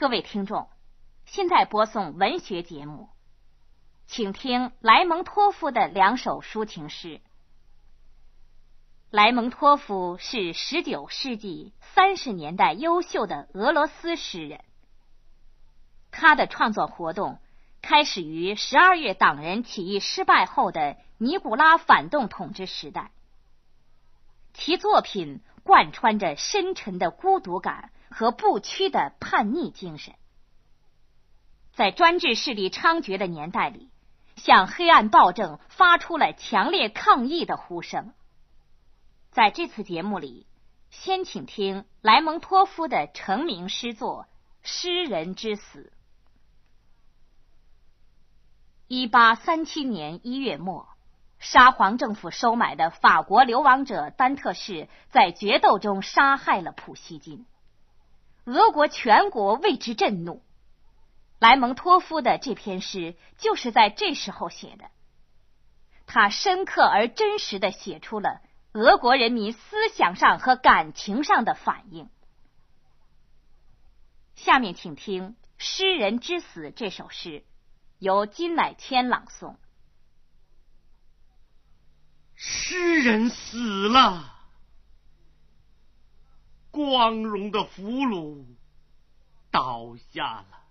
各位听众，现在播送文学节目，请听莱蒙托夫的两首抒情诗。莱蒙托夫是十九世纪三十年代优秀的俄罗斯诗人，他的创作活动开始于十二月党人起义失败后的尼古拉反动统治时代，其作品贯穿着深沉的孤独感和不屈的叛逆精神，在专制势力猖獗的年代里，向黑暗暴政发出了强烈抗议的呼声。在这次节目里，先请听莱蒙托夫的成名诗作《诗人之死》。一八三七年一月末，沙皇政府收买的法国流亡者丹特士在决斗中杀害了普希金，俄国全国为之震怒。莱蒙托夫的这篇诗就是在这时候写的，他深刻而真实的写出了。俄国人民思想上和感情上的反应。下面请听《诗人之死》这首诗，由金乃谦朗诵。诗人死了，光荣的俘虏倒下了，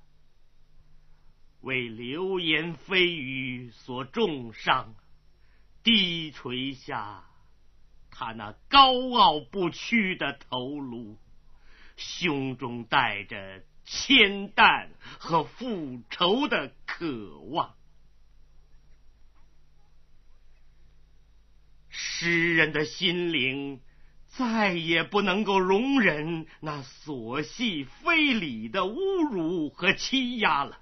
为流言蜚语所重伤，低垂下。他那高傲不屈的头颅，胸中带着铅弹和复仇的渴望。诗人的心灵再也不能够容忍那琐细非礼的侮辱和欺压了。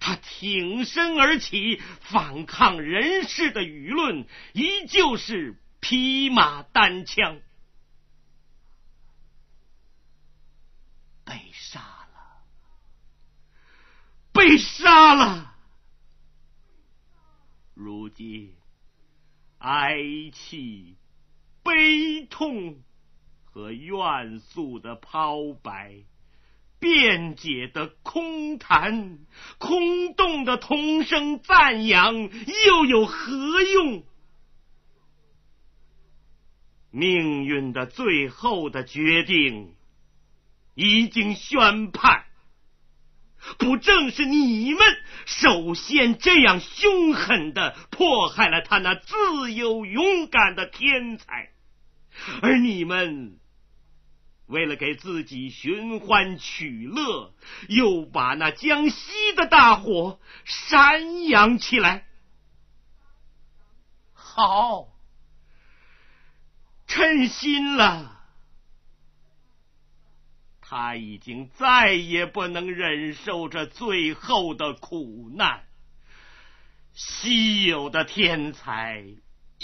他挺身而起，反抗人世的舆论，依旧是。匹马单枪，被杀了，被杀了。如今，哀戚、悲痛和怨诉的抛白，辩解的空谈，空洞的同声赞扬，又有何用？命运的最后的决定已经宣判，不正是你们首先这样凶狠的迫害了他那自由勇敢的天才，而你们为了给自己寻欢取乐，又把那江西的大火煽扬起来。好。称心了，他已经再也不能忍受这最后的苦难。稀有的天才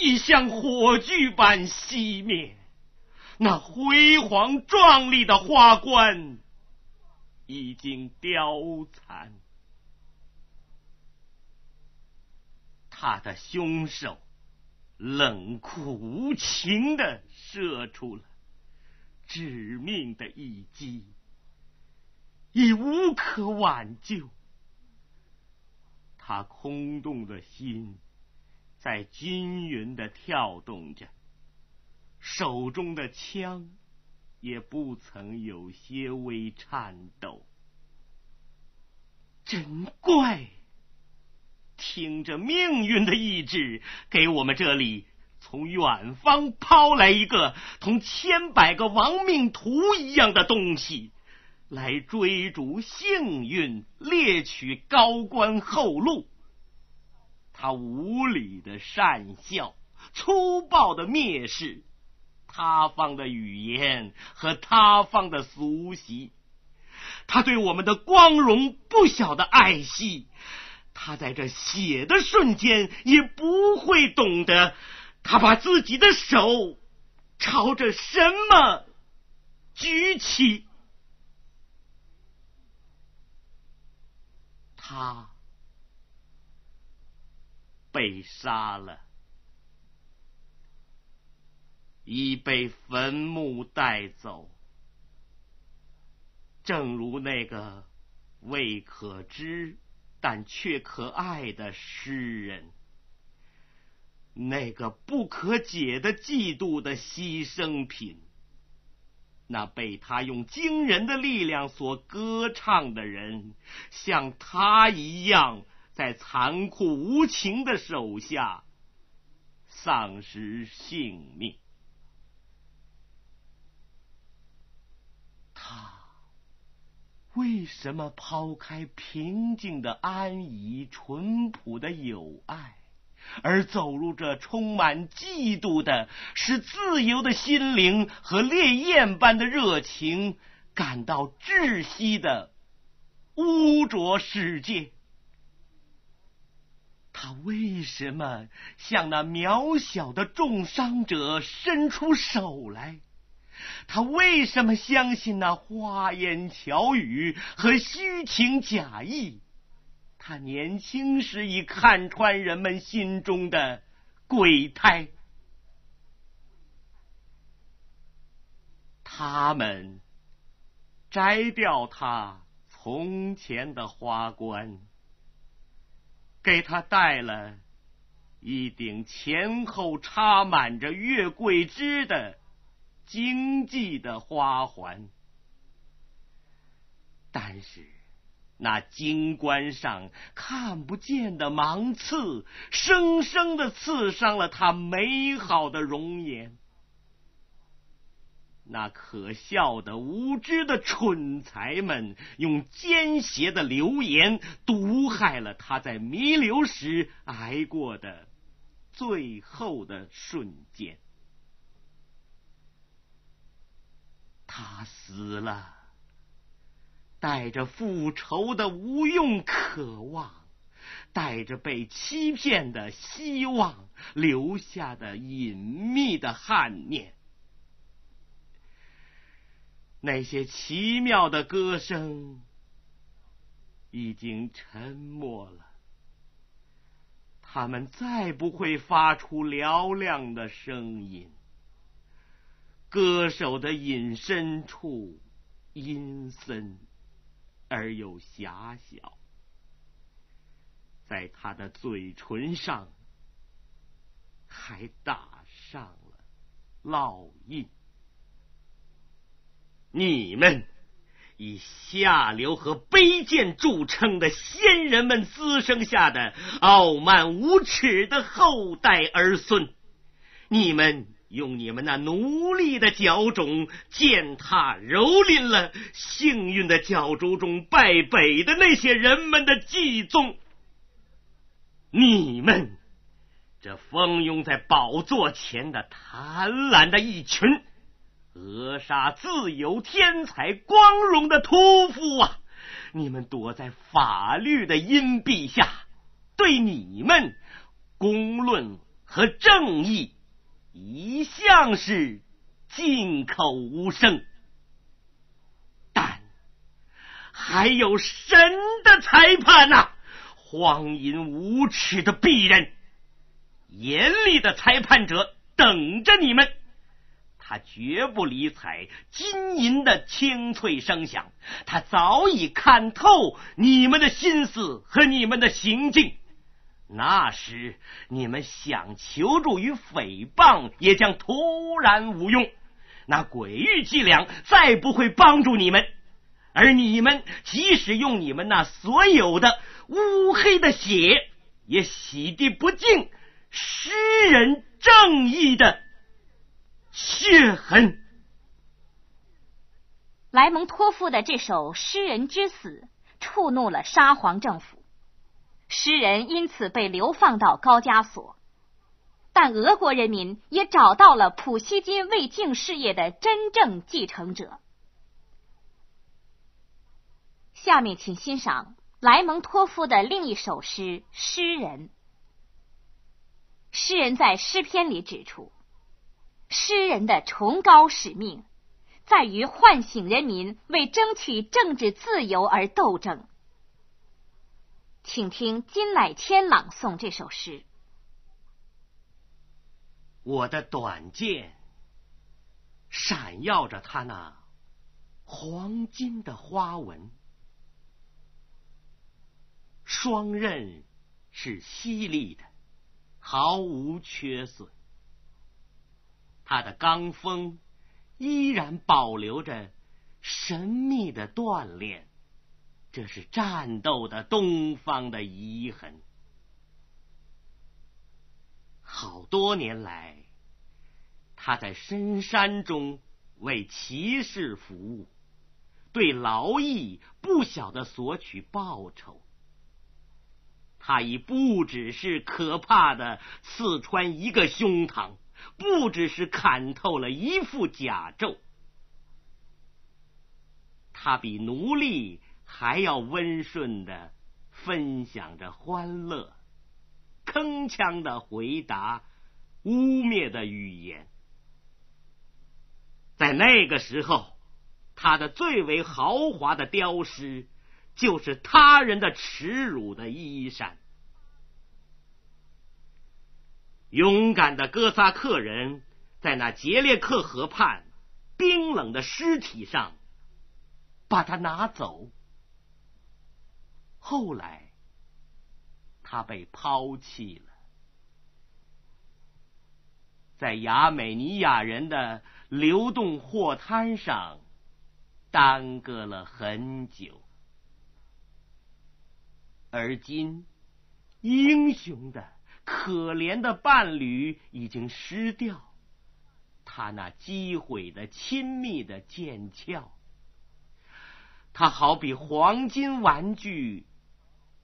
已像火炬般熄灭，那辉煌壮丽的花冠已经凋残，他的凶手。冷酷无情的射出了致命的一击，已无可挽救。他空洞的心在均匀的跳动着，手中的枪也不曾有些微颤抖。真怪！听着命运的意志，给我们这里从远方抛来一个同千百个亡命徒一样的东西，来追逐幸运，猎取高官厚禄。他无理的善笑，粗暴的蔑视他方的语言和他方的俗习，他对我们的光荣不小的爱惜。他在这写的瞬间也不会懂得，他把自己的手朝着什么举起。他被杀了，已被坟墓带走，正如那个。未可知但却可爱的诗人，那个不可解的嫉妒的牺牲品，那被他用惊人的力量所歌唱的人，像他一样，在残酷无情的手下丧失性命。他为什么抛开平静的安逸、淳朴的友爱，而走入这充满嫉妒的、使自由的心灵和烈焰般的热情感到窒息的污浊世界？他为什么向那渺小的重伤者伸出手来？他为什么相信那花言巧语和虚情假意？他年轻时已看穿人们心中的鬼胎。他们摘掉他从前的花冠，给他戴了一顶前后插满着月桂枝的。经济的花环，但是那金冠上看不见的芒刺，生生的刺伤了他美好的容颜。那可笑的、无知的蠢材们，用奸邪的流言毒害了他在弥留时挨过的最后的瞬间。他死了，带着复仇的无用渴望，带着被欺骗的希望，留下的隐秘的憾念。那些奇妙的歌声已经沉默了，他们再不会发出嘹亮的声音。歌手的隐身处阴森而又狭小，在他的嘴唇上还打上了烙印。你们以下流和卑贱著称的先人们滋生下的傲慢无耻的后代儿孙，你们。用你们那奴隶的脚种践踏蹂躏了幸运的角逐中败北的那些人们的祭宗，你们这蜂拥在宝座前的贪婪的一群，扼杀自由、天才、光荣的屠夫啊！你们躲在法律的荫蔽下，对你们公论和正义。一向是进口无声，但还有神的裁判呐！荒淫无耻的鄙人，严厉的裁判者等着你们。他绝不理睬金银的清脆声响，他早已看透你们的心思和你们的行径。那时，你们想求助于诽谤，也将突然无用。那鬼域伎俩再不会帮助你们，而你们即使用你们那所有的乌黑的血，也洗涤不净诗人正义的血痕。莱蒙托夫的这首诗人之死，触怒了沙皇政府。诗人因此被流放到高加索，但俄国人民也找到了普希金未竟事业的真正继承者。下面请欣赏莱蒙托夫的另一首诗《诗人》。诗人在诗篇里指出，诗人的崇高使命在于唤醒人民为争取政治自由而斗争。请听金乃谦朗诵这首诗。我的短剑闪耀着它那黄金的花纹，双刃是犀利的，毫无缺损。他的罡风依然保留着神秘的锻炼，这是战斗的东方的遗痕。好多年来，他在深山中为骑士服务，对劳役不晓得索取报酬。他已不只是可怕的刺穿一个胸膛。不只是砍透了一副甲胄，他比奴隶还要温顺的分享着欢乐，铿锵的回答，污蔑的语言。在那个时候，他的最为豪华的雕饰，就是他人的耻辱的衣衫。勇敢的哥萨克人在那杰列克河畔冰冷的尸体上把他拿走。后来，他被抛弃了，在亚美尼亚人的流动货摊上耽搁了很久，而今，英雄的。可怜的伴侣已经失掉，他那击毁的亲密的剑鞘，他好比黄金玩具，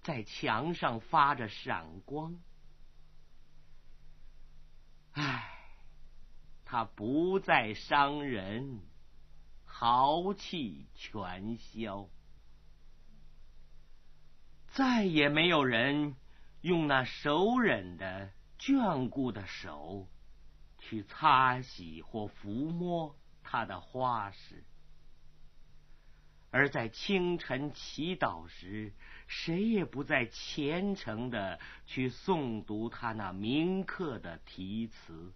在墙上发着闪光。唉，他不再伤人，豪气全消，再也没有人。用那熟稔的、眷顾的手去擦洗或抚摸他的花时，而在清晨祈祷时，谁也不再虔诚的去诵读他那铭刻的题词。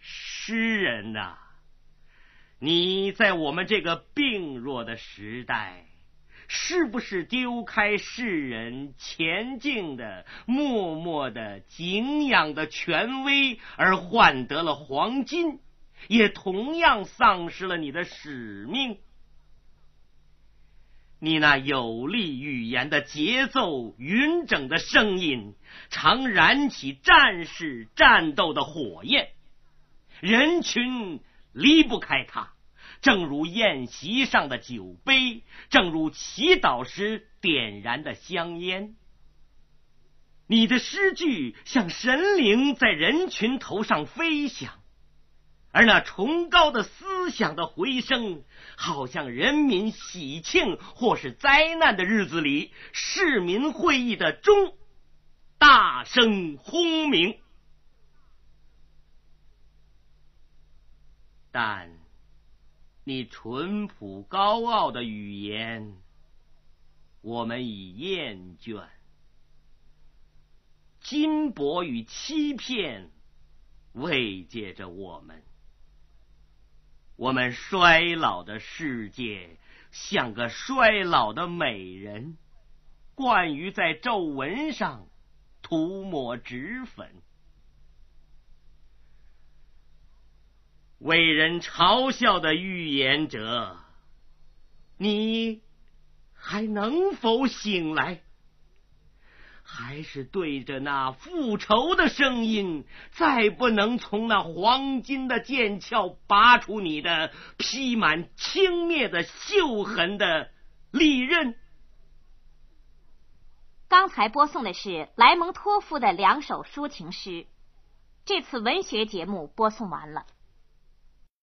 诗人呐，你在我们这个病弱的时代。是不是丢开世人前进的、默默的敬仰的权威，而换得了黄金，也同样丧失了你的使命？你那有力语言的节奏、匀整的声音，常燃起战士战斗的火焰，人群离不开它。正如宴席上的酒杯，正如祈祷时点燃的香烟，你的诗句像神灵在人群头上飞翔，而那崇高的思想的回声，好像人民喜庆或是灾难的日子里市民会议的钟，大声轰鸣，但。你淳朴高傲的语言，我们已厌倦；金箔与欺骗慰藉着我们。我们衰老的世界像个衰老的美人，惯于在皱纹上涂抹脂粉。为人嘲笑的预言者，你还能否醒来？还是对着那复仇的声音，再不能从那黄金的剑鞘拔出你的披满轻蔑的锈痕的利刃？刚才播送的是莱蒙托夫的两首抒情诗。这次文学节目播送完了。